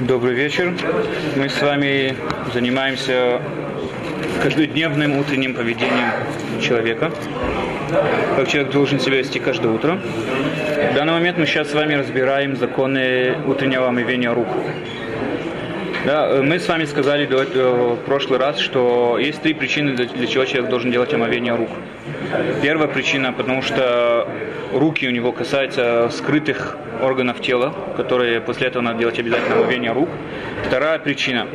Добрый вечер. Мы с вами занимаемся каждодневным утренним поведением человека. Как человек должен себя вести каждое утро. В данный момент мы сейчас с вами разбираем законы утреннего омывения рук. Да, мы с вами сказали этого, в прошлый раз, что есть три причины, для чего человек должен делать омовение рук. Первая причина, потому что руки у него касаются скрытых органов тела, которые после этого надо делать обязательно омовение рук. Вторая причина,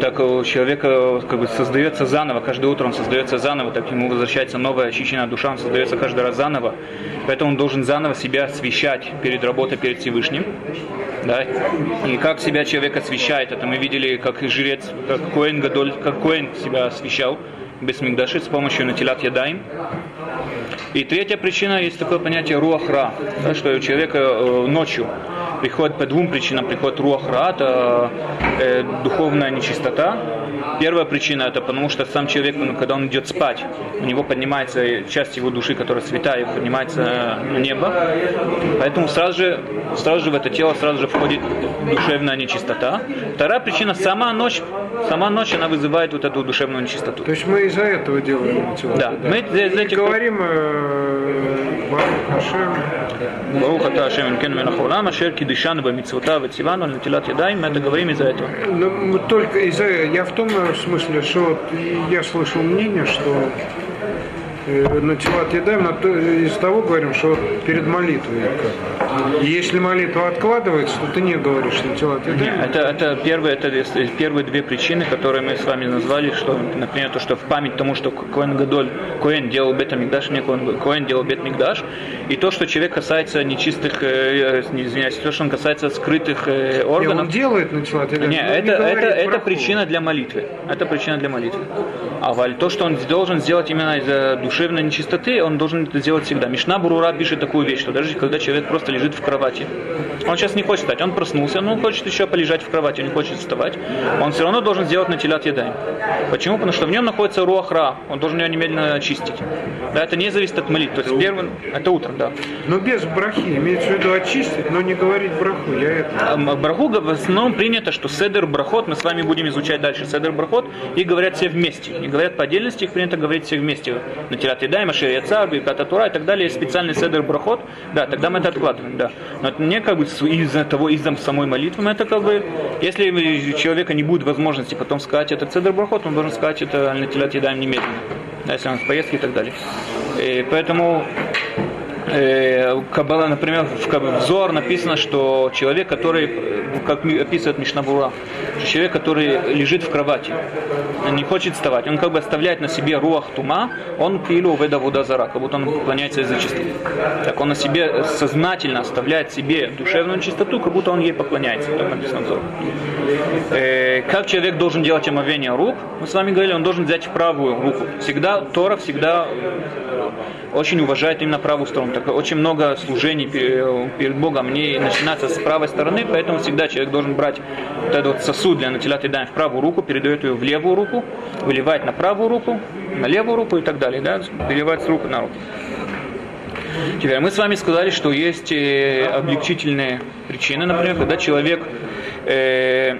так у человека как бы создается заново, каждое утро он создается заново, так ему возвращается новая очищенная душа, он создается каждый раз заново. Поэтому он должен заново себя освещать перед работой перед Всевышним. Да? И как себя человек освещает, это мы видели, как жрец, как Коэн Гадоль, как Коэн себя освещал без Мигдаши с помощью натилат ядаем. И третья причина, есть такое понятие руахра, да, что у человека э, ночью приходит по двум причинам, приходит руахра, это э, духовная нечистота. Первая причина это потому, что сам человек, когда он идет спать, у него поднимается часть его души, которая святая, поднимается на небо. Поэтому сразу же, сразу же в это тело сразу же входит душевная нечистота. Вторая причина сама ночь, сама ночь она вызывает вот эту душевную нечистоту. То есть мы из-за этого делаем мотивацию. Да. да. Мы из-за этих... Говорим э, Баруха та Ашем Инкен Менахулам, Ашер Кидышан Бамитсвута Ватсивану, Натилат мы это говорим из-за этого. Ну, Но только из-за... Я в том э, смысле, что я слышал мнение, что на тела отъедаем, из того говорим, что перед молитвой. И если молитва откладывается, то ты не говоришь на тела отъедаем. Это, это, первые, это первые две причины, которые мы с вами назвали, что, например, то, что в память тому, что Коэн Гадоль, Коэн делал Бета Мигдаш, не Коэн, Коэн делал Бет Мигдаш, и то, что человек касается нечистых, э, не извиняюсь, то, что он касается скрытых э, органов. Не, он делает на тела. Нет, это, это, это причина для молитвы. Это причина для молитвы. А то, что он должен сделать именно из-за душевной нечистоты, он должен это сделать всегда. Мишна Бурура пишет такую вещь, что даже когда человек просто лежит в кровати, он сейчас не хочет встать, он проснулся, но он хочет еще полежать в кровати, он не хочет вставать, он все равно должен сделать на телят едаем. Почему? Потому что в нем находится руахра, он должен ее немедленно очистить. Да, это не зависит от молитвы. То есть первым, это утром, да. Но без брахи, имеется в виду очистить, но не говорить браху. Я это... Браху в основном принято, что седер брахот, мы с вами будем изучать дальше седер брахот, и говорят все вместе. Не говорят по отдельности, их принято говорить все вместе. На телят едаем, ашир яцар, тура и так далее. Есть специальный седер брахот, да, тогда мы это откладываем, да. Но это не как бы из-за того, из-за самой молитвы, это как бы, если у человека не будет возможности потом сказать это цедр брахот, он должен сказать это на телят едаем немедленно, да, если он в поездке и так далее. И поэтому э, Кабала, например, в взор написано, что человек, который, как описывает Мишнабура, человек, который лежит в кровати, не хочет вставать, он как бы оставляет на себе руах тума, он пилу веда водозара, как будто он поклоняется чистоты. Так он на себе сознательно оставляет себе душевную чистоту, как будто он ей поклоняется. Так написано взор. Э, как человек должен делать омовение рук? Мы с вами говорили, он должен взять правую руку. Всегда Тора всегда очень уважает именно правую сторону. Так очень много служений перед Богом не начинается с правой стороны, поэтому всегда человек должен брать вот этот вот сосуд для натилат едаем в правую руку, передает ее в левую руку, выливает на правую руку, на левую руку и так далее, да, переливает с руки на руку. Теперь мы с вами сказали, что есть э, облегчительные причины, например, когда человек э,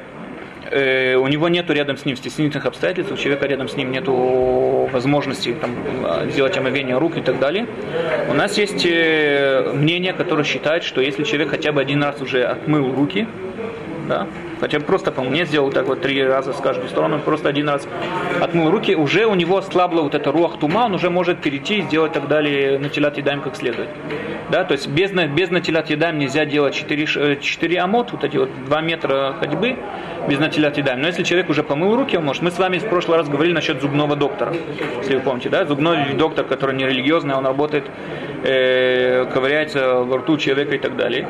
э, у него нету рядом с ним стеснительных обстоятельств, у человека рядом с ним нету возможности там, сделать омовение рук и так далее. У нас есть э, мнение, которое считает, что если человек хотя бы один раз уже отмыл руки, да, бы просто по мне сделал так вот три раза с каждой стороны, просто один раз отмыл руки, уже у него ослабла вот эта руах тума, он уже может перейти и сделать так далее на телят едаем как следует. Да, то есть без, без натилят едаем нельзя делать 4, 4 амот, вот эти вот 2 метра ходьбы, без натилят едаем. Но если человек уже помыл руки, он может. Мы с вами в прошлый раз говорили насчет зубного доктора, если вы помните, да, зубной доктор, который не религиозный, он работает, э, ковыряется во рту человека и так далее.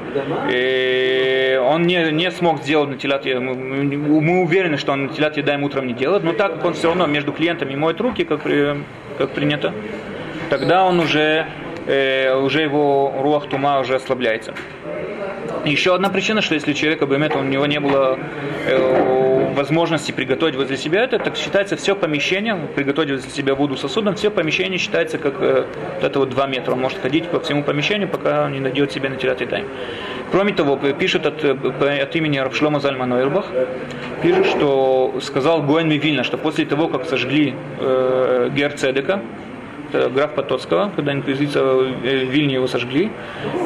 И он не, не смог сделать натилят мы, мы уверены, что он натилят едаем утром не делает, но так как он все равно между клиентами моет руки, как, как принято, тогда он уже э, уже его руах тума уже ослабляется. Еще одна причина, что если человека бемет, у него не было э, возможности приготовить возле себя это, так считается все помещение, приготовить возле себя воду сосудом, все помещение считается как э, вот это вот 2 метра. Он может ходить по всему помещению, пока не найдет себе на телят тайм. Кроме того, пишет от, от имени Равшлома Зальмана Эрбах, пишет, что сказал Гоэн Вильна, что после того, как сожгли э, Герцедека, граф Потоцкого, когда инквизиция э, в Вильне его сожгли.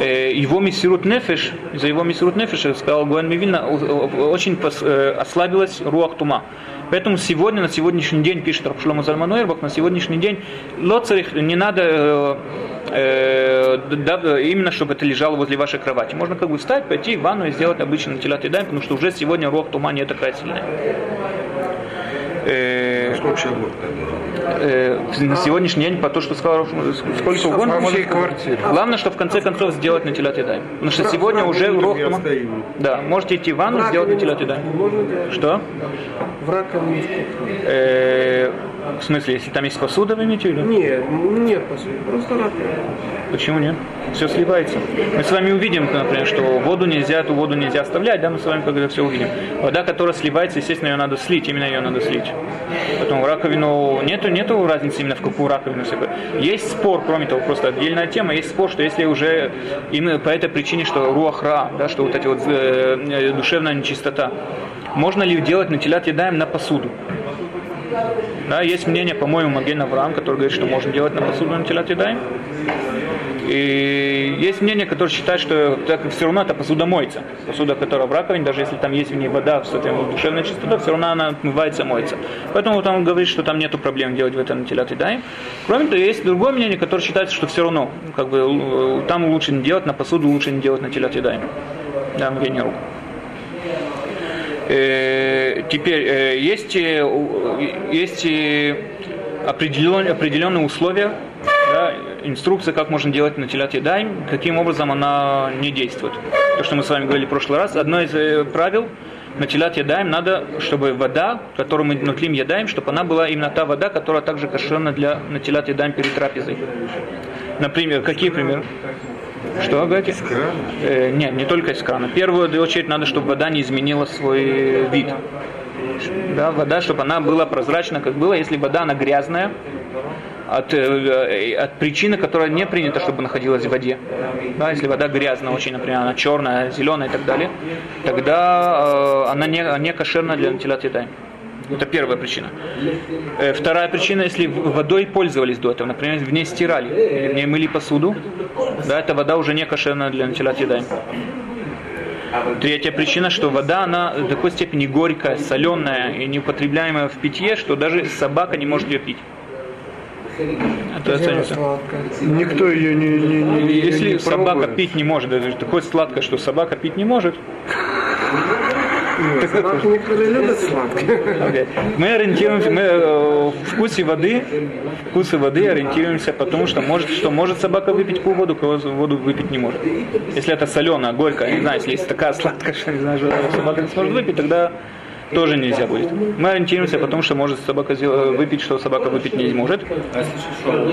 Э, его мессирут нефеш, за его мессирут нефеш, сказал Гуан Вильна, очень э, ослабилась руах тума. Поэтому сегодня, на сегодняшний день, пишет Рабшлома Зальмануэрбах, на сегодняшний день лоцарих не надо э, да, именно чтобы это лежало возле вашей кровати. Можно как бы встать, пойти в ванну и сделать обычный телят и потому что уже сегодня рух тума не такая сильная. Э, Сколько год? э, на сегодняшний день по то, что сказал, сколько угодно. Может, главное, что в конце концов сделать на телят едай. Потому что сегодня уже урок. Да, можете идти в ванну, сделать на телят едай. Что? В раковине. Э, в смысле, если там есть посуда, вы имеете в виду? Нет, нет посуды, просто раковина. Почему нет? Все сливается. Мы с вами увидим, например, что воду нельзя, эту воду нельзя оставлять, да, мы с вами когда все увидим. Вода, которая сливается, естественно, ее надо слить, именно ее надо слить. Поэтому раковину, нету, нету разницы именно в какую раковину. Есть спор, кроме того, просто отдельная тема, есть спор, что если уже именно по этой причине, что руахра, да, что вот эти вот э, душевная нечистота, можно ли делать на телят едаем на посуду? Да, есть мнение, по-моему, Маген Авраам, который говорит, что можно делать на посуду на телят едаем. И есть мнение, которое считает, что так все равно это посуда моется. Посуда, которая в раковине, даже если там есть в ней вода, с этой душевной чистотой, все равно она отмывается, моется. Поэтому вот он говорит, что там нету проблем делать в этом телят дай. Кроме того, есть другое мнение, которое считается, что все равно, как бы, там лучше не делать, на посуду лучше не делать на телят дай. Да, мнение рук. Э, теперь, э, есть, э, есть определенные, определенные условия, да, инструкция, как можно делать на телят едаем, каким образом она не действует. То, что мы с вами говорили в прошлый раз, одно из э, правил на телят едаем надо, чтобы вода, которую мы нутлим едаем, чтобы она была именно та вода, которая также кошерна для на телят едаем перед трапезой. Например, какие примеры? Что, говорите? Из крана? Э, нет, не только из крана. В первую очередь надо, чтобы вода не изменила свой вид. Да, вода, чтобы она была прозрачна, как было. Если вода, она грязная, от, э, от причины, которая не принята, чтобы находилась в воде. Да, если вода грязная очень, например, она черная, зеленая и так далее, тогда э, она не, не кошерна для едаем. Это первая причина. Э, вторая причина, если водой пользовались до этого, например, в ней стирали, или в ней мыли посуду, да, эта вода уже не кошерна для телят едаем. Третья причина, что вода, она до такой степени горькая, соленая и неупотребляемая в питье, что даже собака не может ее пить. Это оценится. Никто ее не, не, не Если не собака пробует. пить не может, это такое сладкое, что собака пить не может. Некоторые любят сладкое. Okay. Мы ориентируемся, мы э, вкусе воды, вкусы воды ориентируемся, потому что может, что может собака выпить пол воду, кого воду выпить не может. Если это соленая, горькая, не знаю, если есть такая сладкая, что не знаю, что собака не сможет выпить, тогда тоже нельзя будет. Мы ориентируемся потому что может собака выпить, что собака выпить не может. А если что,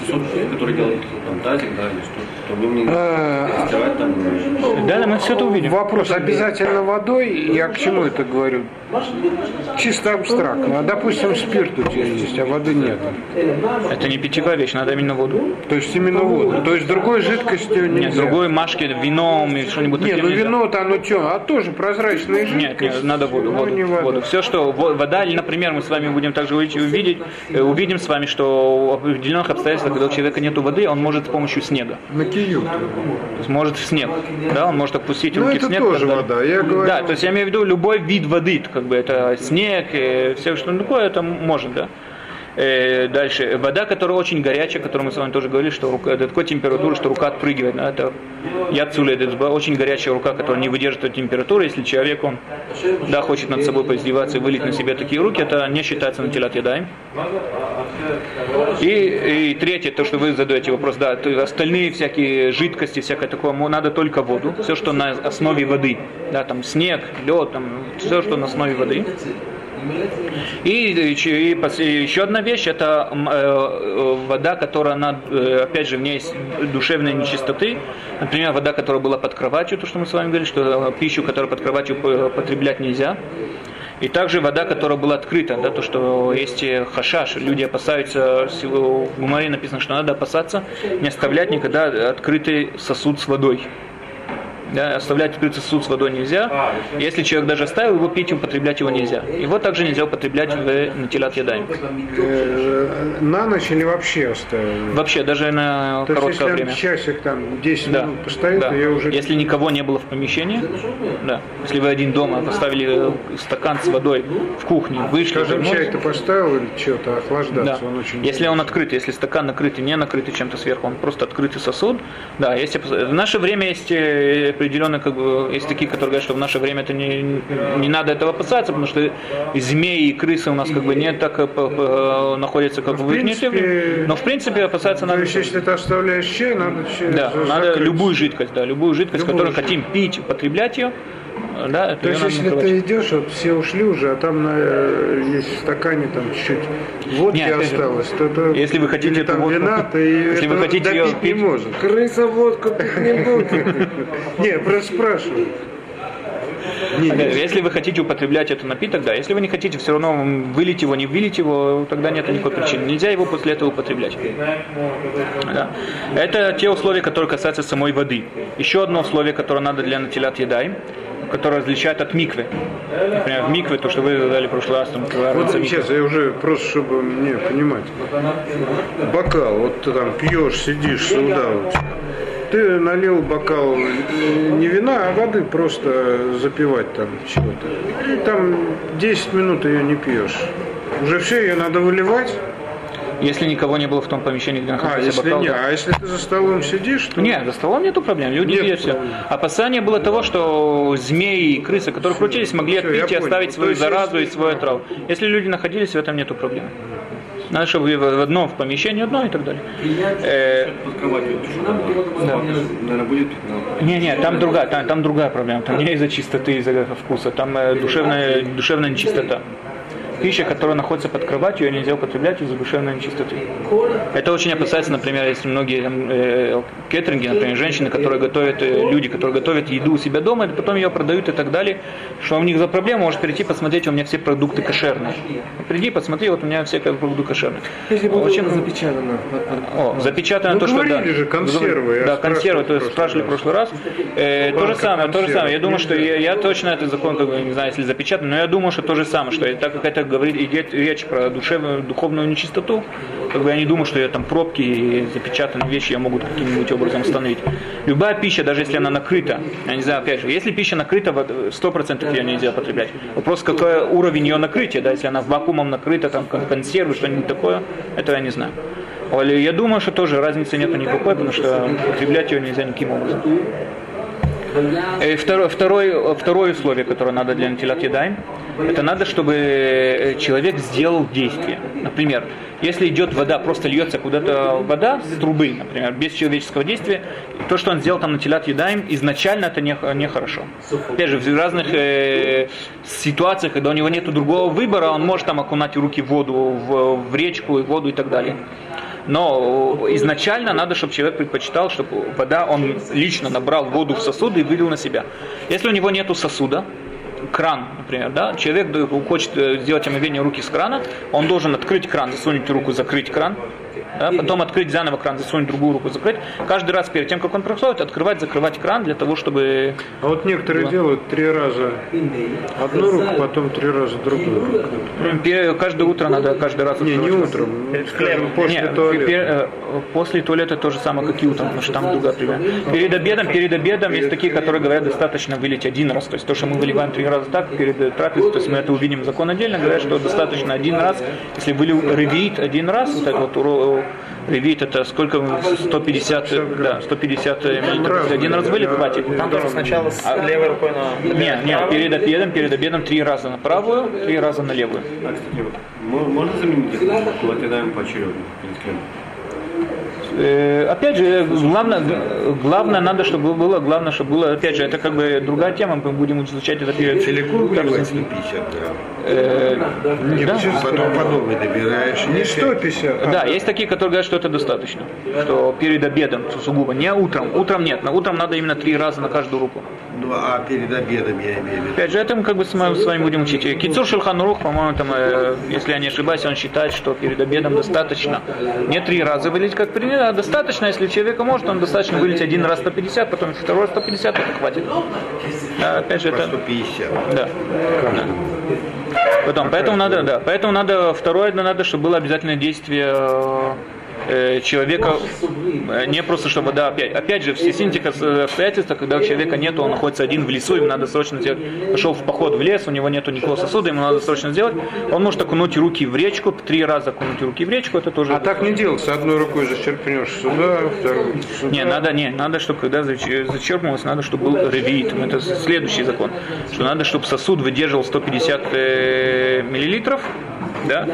сосуд, который делает там тазик, да, или что, то вы мне стирать там... Да, да, мы все это увидим. Вопрос обязательно водой, я к чему это говорю? Чисто абстрактно. А, допустим, спирт у тебя есть, а воды нет. Это не питьевая вещь, надо именно воду. То есть именно воду. То есть другой жидкостью нельзя. Нет, другой машки, вином или что-нибудь Нет, ну вино-то оно что? А тоже прозрачная жидкость. Нет, нет, надо воду, Ну, воду, не вода. воду. Все, что во- вода, или, например, мы с вами будем также увидеть, увидеть, э, увидим с вами, что в определенных обстоятельствах, когда у человека нет воды, он может с помощью снега. На То есть может в снег. Да, он может опустить Ну руки это в снег. тоже вода. Я говорю, Да, то есть я имею в виду любой вид воды, как бы это снег, э, все что такое, это может, да. Э, дальше. Вода, которая очень горячая, которую мы с вами тоже говорили, что рука, до такой температуры, что рука отпрыгивает. Да, это яцуля, это очень горячая рука, которая не выдержит этой температуры. Если человек, он да, хочет над собой поиздеваться и вылить на себя такие руки, это не считается на телят едаем. И, и третье, то, что вы задаете вопрос, да, то есть остальные всякие жидкости, всякое такое, надо только воду, все, что на основе воды, да, там снег, лед, там, все, что на основе воды. И, и и еще одна вещь, это э, э, вода, которая, она, э, опять же, в ней есть душевные нечистоты. Например, вода, которая была под кроватью, то, что мы с вами говорили, что э, пищу, которую под кроватью потреблять нельзя. И также вода, которая была открыта, да, то, что есть хашаш, люди опасаются, в Гумаре написано, что надо опасаться не оставлять никогда открытый сосуд с водой. Да, оставлять открытый сосуд с водой нельзя. Если человек даже оставил его, пить и употреблять его нельзя. Его также нельзя употреблять в натилат ядаем. Э, На ночь или вообще оставили? Вообще, даже на То есть, короткое если время. часик там 10 Да. минут постоит, да. то я уже... Если никого не было в помещении, да. Если вы один дома поставили э, стакан с водой в кухне, вышли, Скажем, вернулись, чай ты поставил или что-то да. охлаждаться, он очень... Если он открытый, если стакан накрытый, не накрытый чем-то сверху, он просто открытый сосуд, да, есть опас- в наше время есть э, определенно, как бы, есть такие, которые говорят, что в наше время это не, не надо этого опасаться, потому что змеи и крысы у нас как бы не так э, п- находятся как бы в принципе, нефте. но в принципе опасаться То надо. есть, если ты оставляешь чай, надо чай Да, надо любую жидкость, да, любую жидкость, Любую которую хотим пить, употреблять ее, да, То есть, если ты идешь, вот все ушли уже, а там на, э, есть в стакане там чуть-чуть водки Не, же, осталось, то, то если вы хотите эту там водку- вина, ты если вы хотите допить не пить- можешь. Крыса водку пить не будет. Не, просто спрашиваю. Не, не, Если вы хотите употреблять этот напиток, да. Если вы не хотите все равно вылить его, не вылить его, тогда нет никакой причины. Нельзя его после этого употреблять. Да. Это те условия, которые касаются самой воды. Еще одно условие, которое надо для натилят едай, которое различает от миквы. Например, в микве, то, что вы задали в прошлый раз, там, Вот миквы. сейчас я уже просто, чтобы мне понимать. Бокал, вот ты там пьешь, сидишь сюда вот. Ты налил бокал не вина, а воды просто запивать там чего-то. И там 10 минут ее не пьешь. Уже все, ее надо выливать. Если никого не было в том помещении, где А, находился если бокал, не, да. а если ты за столом сидишь, то Нет, за столом нету проблем, люди Нет все. Опасание было того, что змеи и крысы, которые крутились, могли Всё, я отпить и понял. оставить То свою заразу и свою отраву. Если люди находились, в этом нету проблем. Надо, чтобы в одном в помещении одно и так далее. Э, ну, не, не, там другая, там, там другая проблема. Там не из-за чистоты, из-за вкуса, там э, душевная, душевная нечистота. Пища, которая находится под кроватью, ее нельзя употреблять из-за душевной нечистоты. Это очень опасается, например, если многие там, э, кеттеринги, например, женщины, которые готовят, э, люди, которые готовят еду у себя дома, и потом ее продают и так далее, что у них за проблема, может прийти посмотреть, у меня все продукты кошерные. Приди, посмотри, вот у меня все продукты кошерные. Если будет Очень- запечатано. о, запечатано Ну, то, что да. же, консервы, Да, консервы, то есть спрашивали в прошлый раз. Э, то же самое, то же самое. Я думаю, что я, я точно этот закон, как бы, не знаю, если запечатан, но я думаю, что то же самое, что так как это говорит, идет речь про душевную, духовную нечистоту, как бы я не думаю, что я там пробки и запечатанные вещи я могу каким-нибудь образом установить. Любая пища, даже если она накрыта, я не знаю, опять же, если пища накрыта, вот, 100% ее нельзя потреблять. Вопрос, какой уровень ее накрытия, да, если она вакуумом накрыта, там, как консервы, что-нибудь такое, этого я не знаю. Я думаю, что тоже разницы нету никакой, потому что потреблять ее нельзя никаким образом. И второе, второе, второе условие, которое надо для натилат это надо, чтобы э, человек сделал действие. Например, если идет вода, просто льется куда-то вода с трубы, например, без человеческого действия, то, что он сделал там натилат едаем, изначально это не- нехорошо. Опять же, в разных э, ситуациях, когда у него нет другого выбора, он может там окунать руки в воду, в, в речку, в воду и так далее. Но изначально надо, чтобы человек предпочитал, чтобы вода, он лично набрал воду в сосуды и вылил на себя. Если у него нету сосуда, кран, например, да, человек хочет э, сделать омовение руки с крана, он должен открыть кран, засунуть руку, закрыть кран, да, потом открыть заново кран, засунуть другую руку, закрыть. Каждый раз перед тем, как он проходит, открывать, закрывать кран для того, чтобы... А вот некоторые делают три раза одну руку, потом три раза другую руку. Каждое утро надо каждый раз Не, не утром, скажем, после Нет, туалета. э, после туалета то же самое, как и утром, потому что там другая пример. Перед обедом, перед обедом есть такие, которые говорят, достаточно вылить один раз. То есть то, что мы выливаем три раза так, перед э, трапезой, то есть мы это увидим закон отдельно, говорят, что достаточно один раз. Если вылил ревит один раз, вот это вот уро- ревит, это сколько? 150, э, да, 150 миллилитров. Один раз вылил, хватит. Там тоже сначала с левой рукой на... Нет, нет, перед обедом, перед обедом три раза на правую, три раза на левую. А, кстати, можно заменить их латинаем поочередно перед кем? Э, Опять же, главное, главное надо, чтобы было, главное, чтобы было, опять же, это как бы другая тема, мы будем изучать это перед Целиком вливать 150 грамм. э, да. Потом по новой добираешь. Не 150, а Да, есть такие, которые говорят, что это достаточно, что перед обедом сугубо, не утром, утром нет, на утром надо именно три раза на каждую руку. Ну, а перед обедом я имею в виду. Опять же, это мы как бы с вами, с вами будем учить. Кицур Шульханурух, по-моему, там, э, если я не ошибаюсь, он считает, что перед обедом достаточно не три раза вылить, как принято, Да, достаточно, если человека может, он достаточно вылить один раз 150, потом второй раз 150, это хватит. Да, опять же, это... 150. Да. Да. Потом, поэтому надо, да, поэтому надо, второе, надо, чтобы было обязательное действие э, человека, э, не просто чтобы, да, опять, опять же, в этих обстоятельствах, когда у человека нет, он находится один в лесу, ему надо срочно сделать, пошел в поход в лес, у него нету никакого сосуда, ему надо срочно сделать, он может окунуть руки в речку, три раза окунуть руки в речку, это тоже... А так не делается, одной рукой зачерпнешь сюда, второй сюда. Не, надо, не, надо, чтобы когда зач- зачерпнулось, надо, чтобы был ревит. Это следующий закон. Что надо, чтобы сосуд выдерживал 150 э, миллилитров, да,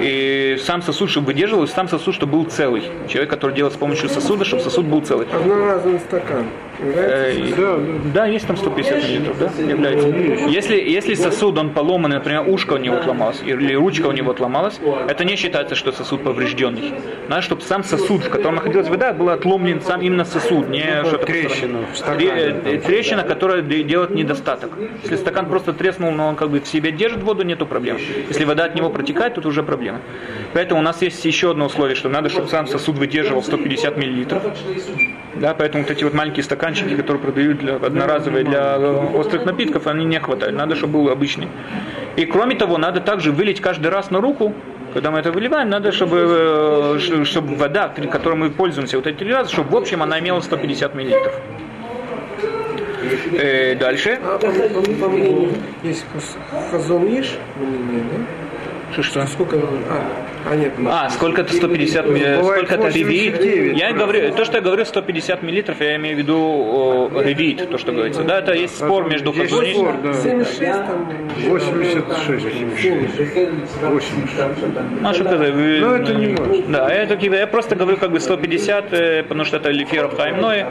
и сам сосуд, чтобы выдерживал, и сам сосуд, чтобы был целый. Человек, который делает с помощью сосуда, чтобы сосуд был целый. Одноразовый стакан. Э, и- да, есть там 150 миллилитров, да, является. Если, если сосуд, он поломанный, например, ушко у него отломалось, или ручка у него отломалась, это не считается, что сосуд поврежденный. Надо, чтобы сам сосуд, в котором находилась вода, был отломлен сам именно сосуд, не что-то трещина стакане, э, Трещина, которая де- делает недостаток. Если стакан просто треснул, но он как бы в себе держит воду, нету проблем. Если вода от него протекает, тут уже проблема. Поэтому у нас есть еще одно условие, что надо, чтобы сам сосуд выдерживал 150 миллилитров. Да, поэтому вот эти вот маленькие стаканчики, которые продают для, одноразовые для э, острых напитков, они не хватают. Надо, чтобы был обычный. И кроме того, надо также вылить каждый раз на руку, когда мы это выливаем, надо, чтобы, э, чтобы вода, которой мы пользуемся вот эти раза, чтобы в общем она имела 150 миллилитров. Э, дальше. А есть хаз- Хазониш, мнение, да? Что, что? Сколько? А, а нет. А, сколько это 150 миллилитров, Бывает сколько это ревит? 89, Я говорю, то, что я говорю 150 миллилитров, я имею в виду о, ревит, то, что говорится. Да, это есть спор между Есть Хазуниш- спор, да. 76 там. 86. 86. А что? Вы- Ну, это не важно. Да, я, таки- я просто говорю как бы 150, э, потому что это Лиферов Хаймное,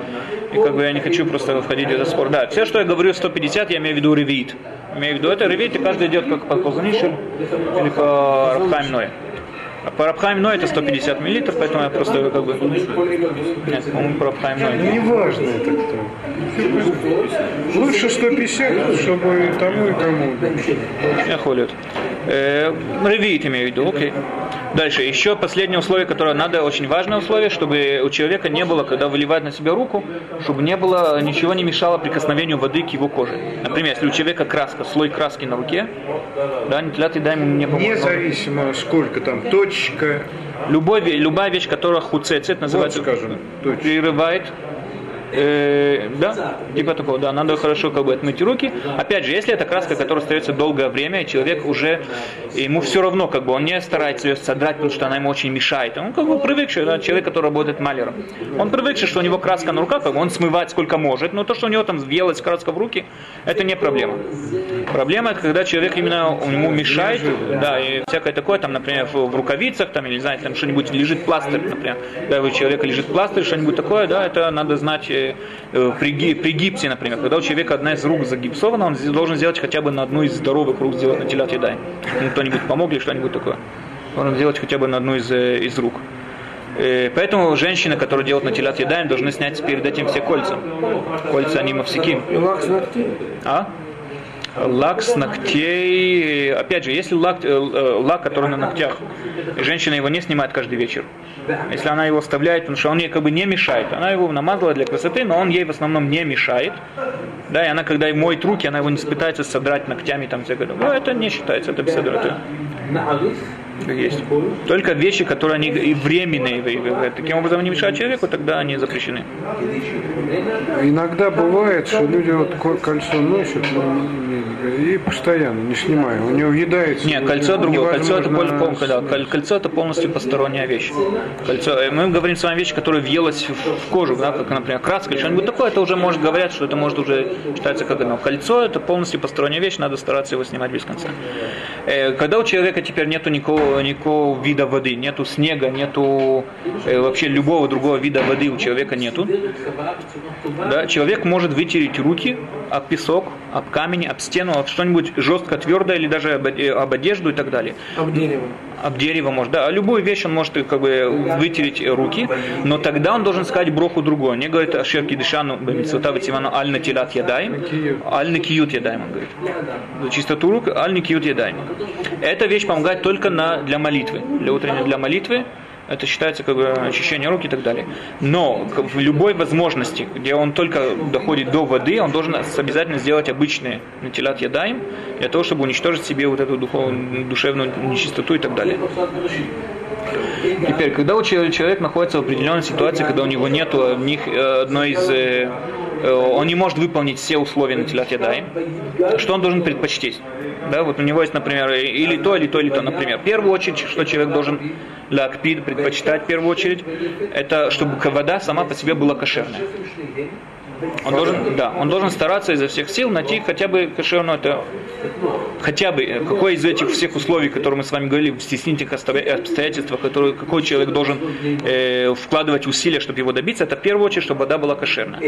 и как бы я не хочу просто входить в этот спор. Да, все, что я говорю 150, я имею в виду ревит. Имею в виду это и каждый идет как по Хазунишель или по Рабхаймное. А по Рабхаймное это 150 миллилитров, поэтому я просто как бы... Нет, по-моему, по Рабхаймное. Не важно это кто. Лучше 150, чтобы тому, и тому. Я холит. Э, Ревит имею в виду, окей. Дальше, еще последнее условие, которое надо, очень важное условие, чтобы у человека не было, когда выливает на себя руку, чтобы не было, ничего не мешало прикосновению воды к его коже. Например, если у человека краска, слой краски на руке, да, нетилят и дай ему не поможет. Независимо сколько там точка, Любой, любая вещь, которая хуцецет, называется, скажем, точно. прерывает Э, да, типа такого, да, надо хорошо как бы отмыть руки. Опять же, если это краска, которая остается долгое время, человек уже, ему все равно, как бы, он не старается ее содрать, потому что она ему очень мешает. Он как бы привыкший, да, человек, который работает маляром. Он привыкший, что у него краска на руках, как бы он смывает сколько может, но то, что у него там въелась краска в руки, это не проблема. Проблема, это когда человек именно ему мешает, да, и всякое такое, там, например, в, рукавицах, там, или, не знаю, там что-нибудь лежит пластырь, например, да, у человека лежит пластырь, что-нибудь такое, да, это надо знать э, при, при гипсе, например, когда у человека одна из рук загипсована, он должен сделать хотя бы на одну из здоровых рук сделать на телят едай. Ему кто-нибудь помог или что-нибудь такое. Должен сделать хотя бы на одну из, э, из рук. Э, Поэтому женщины, которые делают на телят едаем, должны снять перед этим все кольца. Кольца они мавсиким. И лак с ногтей. А? Лак с ногтей. Опять же, если лак, э, э, лак, который на ногтях, женщина его не снимает каждый вечер. Если она его оставляет, потому что он ей как бы не мешает. Она его намазала для красоты, но он ей в основном не мешает. Да, и она, когда моет руки, она его не пытается содрать ногтями там всякое. Ну, это не считается, это как есть. Только вещи, которые они и временные, и- и- таким образом не мешают человеку, тогда они запрещены. Иногда бывает, что люди вот ко- кольцо носят ну, и постоянно не снимая. У него въедается. Нет, кольцо другое. Кольцо это, пол- да, коль- кольцо это полностью посторонняя вещь. Кольцо, мы говорим с вами вещь, которая въелась в, кожу, да, как, например, краска или что-нибудь такое, это уже может говорят, что это может уже считаться как оно. Кольцо это полностью посторонняя вещь, надо стараться его снимать без конца. Э, когда у человека теперь нету никакого, никакого вида воды, нету снега, нету э, вообще любого другого вида воды у человека нету, да, человек может вытереть руки об песок, об камень, об стену, об что-нибудь жестко твердое или даже об, одежду и так далее. Об дерево. Об дерево может, да, а любую вещь он может как бы вытереть руки, но тогда он должен сказать броху другой. Не говорит Ашер Кидышану, Бамитсута Вативану, Аль Натилат Ядай, Аль Накиют Ядай, он говорит. За чистоту рук, Аль Накиют Ядай. Эта вещь помогает только на, для молитвы, для утренней для молитвы. Это считается как бы очищение рук и так далее. Но в любой возможности, где он только доходит до воды, он должен обязательно сделать обычные натилат ядаем, для того, чтобы уничтожить себе вот эту духовную, душевную нечистоту и так далее. Теперь, когда у человека находится в определенной ситуации, когда у него нет них э, одной из э, он не может выполнить все условия на телят ядай, что он должен предпочтить? Да, вот у него есть, например, или то, или то, или то. Например, в первую очередь, что человек должен для акпид предпочитать в первую очередь, это чтобы вода сама по себе была кошерная. Он должен, да, он должен стараться изо всех сил найти хотя бы кошерную, это хотя бы, э, какое из этих всех условий, которые мы с вами говорили, в стеснительных обстоятельствах, которые, какой человек должен э, вкладывать усилия, чтобы его добиться, это в первую очередь, чтобы вода была кошерная.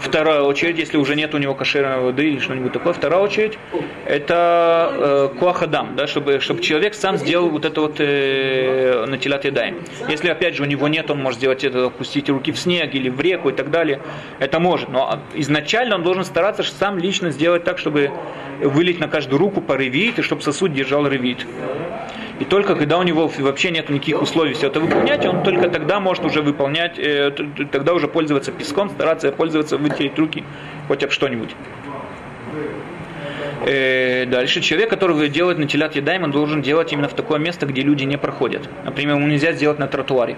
Вторая очередь, если уже нет у него кошерной воды или что-нибудь такое, вторая очередь, это э, куахадам, да, чтобы, чтобы человек сам сделал вот это вот э, натилат едай. Если, опять же, у него нет, он может сделать это, опустить руки в снег или в реку и так далее, это может, но изначально он должен стараться сам лично сделать так, чтобы вылить на каждую руку по ревит, и чтобы сосуд держал ревит. И только когда у него вообще нет никаких условий все это выполнять, он только тогда может уже выполнять, э, тогда уже пользоваться песком, стараться пользоваться, вытереть руки хоть об что-нибудь. Э, дальше. Человек, который делает на телят едаем, он должен делать именно в такое место, где люди не проходят. Например, ему нельзя сделать на тротуаре.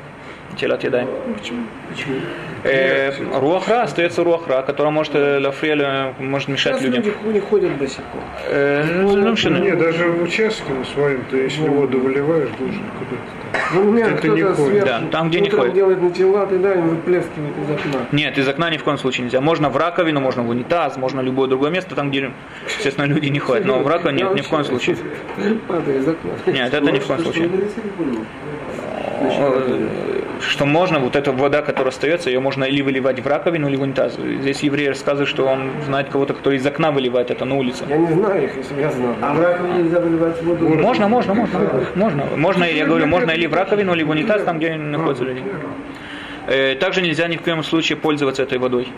Телят едаем. Почему? Почему? Э, руахра остается руахра, которая может э, лафреля, может мешать Сейчас людям. люди не ходят босиком. Э, ну, ну, ну, Не, даже в участке на своем, ты если воду выливаешь, должен куда-то. Ну, у меня Это не кто-то ходит. сверху Да, там, где не ходит. делает натилат, и да, и выплескивает из окна. Нет, из окна ни в коем случае нельзя. Можно в раковину, можно в унитаз, можно в любое другое место, там, где, естественно, люди не ходят. Но в раковину нет, ни в коем случае. Падает из окна. Нет, это ни в коем случае. Что можно, вот эта вода, которая остается, ее можно или выливать в раковину, или в унитаз. Здесь еврей рассказывает, что он знает кого-то, кто из окна выливает это на улице. Я не знаю их, если бы я знал. А в раковине нельзя выливать воду? Можно, можно, можно, можно. Можно, я говорю, можно или в раковину, или в унитаз, там, где находятся люди. Э, Также нельзя ни в коем случае пользоваться этой водой.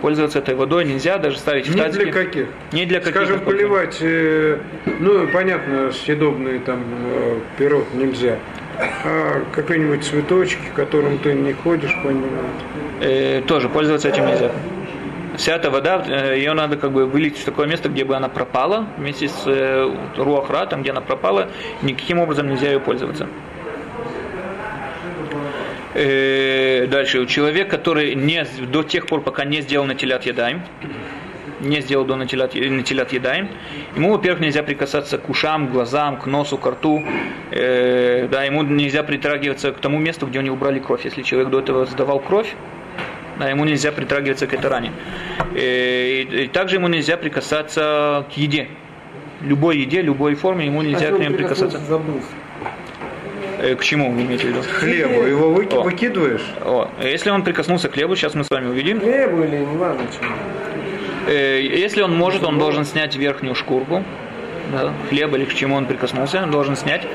Пользоваться этой водой нельзя, даже ставить в Не для каких? Не для каких. Скажем, поливать, э, ну, понятно, съедобный там э, пирог нельзя. А какие-нибудь цветочки, которым ты не ходишь по ним. Э, тоже пользоваться этим нельзя. Вся эта вода, э, ее надо как бы вылить в такое место, где бы она пропала, вместе с э, руахра, там, где она пропала, никаким образом нельзя ее пользоваться. Э, дальше, человек, который не, до тех пор, пока не сделал натилят ядаем, не сделал до натилят, натилят ядаем, ему, во-первых, нельзя прикасаться к ушам, к глазам, к носу, к рту, э, да, ему нельзя притрагиваться к тому месту, где у него брали кровь. Если человек до этого сдавал кровь, да, ему нельзя притрагиваться к этой ране. Э, И, и также ему нельзя прикасаться к еде. Любой еде, любой форме ему нельзя А к ним прикасаться. забылся. Э, К чему вы имеете в виду? Хлебу, его выки- О. выкидываешь? О, если он прикоснулся к хлебу, сейчас мы с вами увидим. Хлебу или неважно чему. Э, Если он может, он должен снять верхнюю шкурку да, хлеба или к чему он прикоснулся, он должен снять.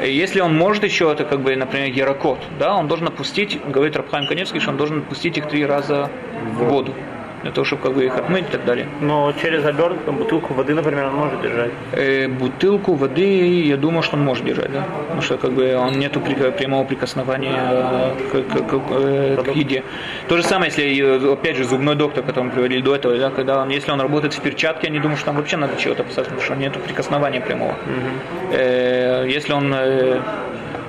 Э, Если он может еще, это как бы, например, ярокот, да, он должен опустить, говорит Рабхайм Каневский, что он должен опустить их три раза в воду, для того, чтобы как бы их отмыть и так далее. Но через обертку, бутылку воды, например, он может держать. Э, бутылку воды, я думаю, что он может держать, да? Потому что как бы он нету прямого прикосновения э, к, к- к- э, к еде. То же самое, если, э, опять же, зубной доктор, который мы приводили до этого, да, когда он, если он работает в перчатке, я не думаю, что там вообще надо чего-то писать, потому что нету прикосновения прямого. Э, если он э,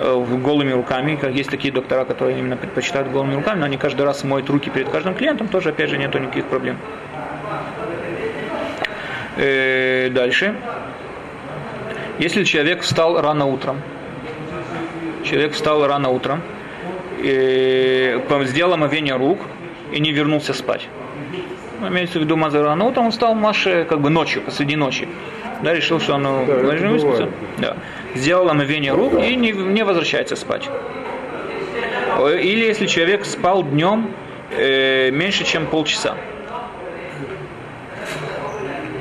голыми руками, как есть такие доктора, которые именно предпочитают голыми руками, но они каждый раз моют руки перед каждым клиентом, тоже, опять же, нету никаких проблем. Э, дальше. Если человек встал рано утром, человек встал рано утром, э, по- сделал омовение рук и не вернулся спать. Ну, Имеется в виду утром, он встал Маше как бы ночью, посреди ночи. Да, решил, что он Да, выспится. бывает. Да. Сделал омовение рук и не, не возвращается спать. Или если человек спал днем э, меньше, чем полчаса.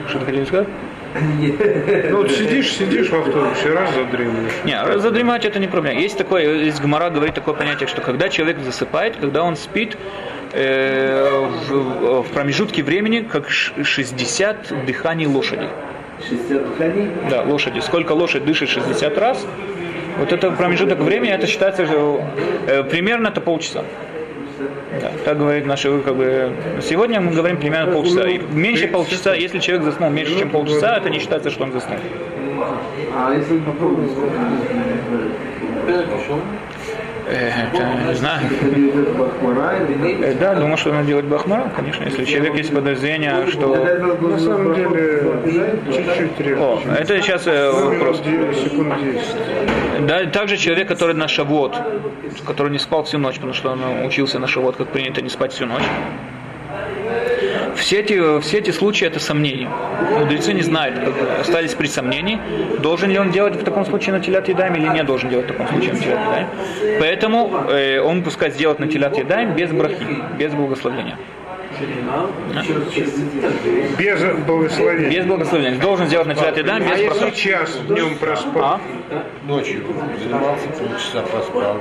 Что ты хотел сказать? Ну вот сидишь, сидишь в автобусе, раз задремываешь. Не, задремать это не проблема. Есть такое, есть Гмара говорит такое понятие, что когда человек засыпает, когда он спит э, в, в промежутке времени, как ш- 60 дыханий лошади. 60 дыханий. Да, лошади. Сколько лошадь дышит 60 раз, Вот это промежуток времени, это считается э, примерно это полчаса. Да, так говорит наши, как бы, сегодня мы говорим примерно полчаса. И меньше полчаса, если человек заснул меньше, чем полчаса, это не считается, что он заснул. А если попробовать Э, это не знаю. Э, Да, думаю, что надо делать бахмара, конечно, если у человека есть подозрение, что... На самом деле, чуть-чуть реже. О, это сейчас э, вопрос. Секунд де- Секунд 10. Да, также человек, который на шавот, который не спал всю ночь, потому что он учился на шавот, как принято не спать всю ночь. Все эти, все эти случаи это сомнения. Мудрецы не знают, остались при сомнении, должен ли он делать в таком случае на телят едаем или не должен делать в таком случае на телят едаем. Поэтому э, он пускай сделает на телят едаем без брахи, без благословения. Без благословения. Без благословения. Должен сделать на телят едаем А без если час днем проспал? А? Ночью занимался, полчаса поспал.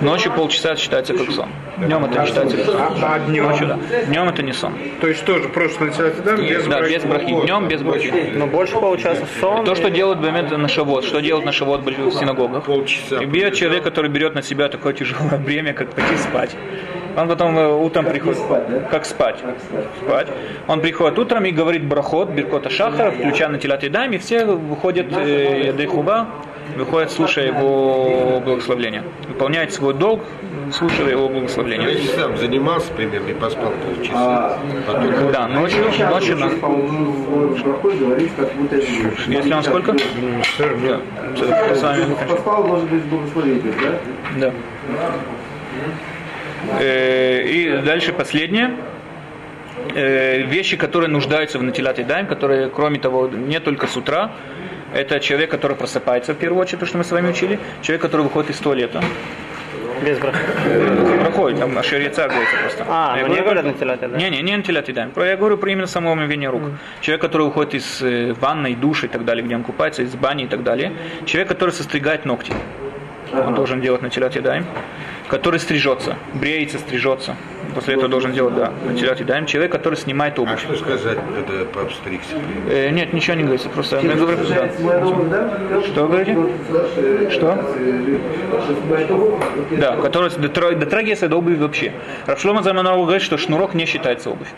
Ночью полчаса считается как сон. Днем это не считается как сон. А, а днем? Ночью, да. Днем это не сон. То есть тоже просто на да, без Да, брахи? без брахи. Днем без брахи. Ну, больше получаса сон. То, что делают момент на шавот, что делают на шавот в синагогах. Полчаса. И бьет человек, который берет на себя такое тяжелое бремя, как пойти спать. Он потом э, утром приходит, как спать, спать. Он приходит утром и говорит брахот, биркота шахара, включая на телят едаем, и все выходят э, Дайхуба, выходят, слушая его благословление. Выполняет свой долг, слушая его благословение. Я сам занимался примерно и поспал полчаса. Потом Да, ночью, ночью, на- как если он сколько? Да, с вами закончим. Поспал, может быть, благословитель, да? Да. Э, И дальше последнее. Э, Вещи, которые нуждаются в натилат даем, которые, кроме того, не только с утра, это человек, который просыпается в первую очередь, то, что мы с вами учили, человек, который выходит из туалета. Без брахи. Э, Проходит, там Ашер Яцар говорится просто. А, Я ну говорю не говорят только- на телят, да? Не, не, не натилат даем. Я говорю про именно само омовение рук. Человек, который выходит из ванной, души и так далее, где он купается, из бани и так далее. Человек, который состригает ногти. Он должен делать на телят едаем. Который стрижется, бреется, стрижется. После этого должен делать, да, на телят едаем. Человек, который снимает А обувь. что сказать, это пообстригся? Э, нет, ничего не говорится, просто я говорю, да. Что говорите? Что? Да, который дотра- дотрагивается до обуви вообще. Равшлома Заманова говорит, что шнурок не считается обувь.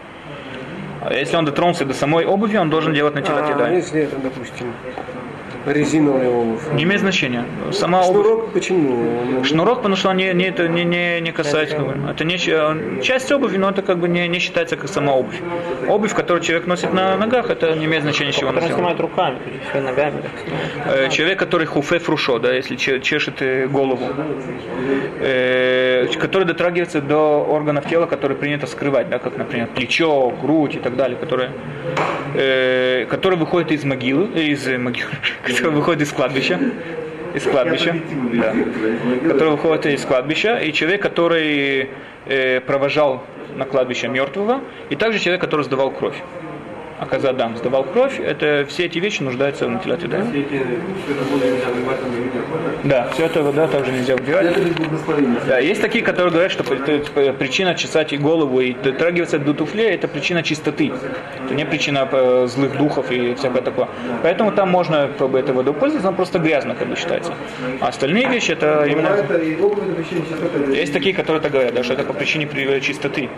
А если он дотронулся до самой обуви, он должен делать на телят А если это, допустим, резиновая обувь? Не имеет значения. Сама обувь. Шнурок почему? Шнурок, потому что он не, не, это не, не, не касается. Это не, ч- часть обуви, но это как бы не, не считается как сама обувь. Обувь, которую человек носит на ногах, это не имеет значения, чего Который сделана. снимает руками, всё ногами. так. Э, Человек, который хуфе фрушо, да, если че- чешет э, голову, э, который дотрагивается до органов тела, которые принято скрывать, да, как, например, плечо, грудь и так далее, которые, э, который выходит из могилы, э, из э, могилы, который выходит из кладбища, из кладбища, да, который выходит из кладбища, и человек, который э, провожал на кладбище мертвого, и также человек, который сдавал кровь. А Казадам сдавал кровь, это все эти вещи нуждаются в натилате, да? Да, все это да, также нельзя убивать. Да, есть такие, которые говорят, что это, типа, причина чесать голову и дотрагиваться до туфлей это причина чистоты. Это не причина э, злых духов и всякое такое. Поэтому там можно как бы, этой водой пользоваться, но просто грязно как бы считается. А остальные вещи это именно... Есть такие, которые так говорят, да, что это по причине при- чистоты.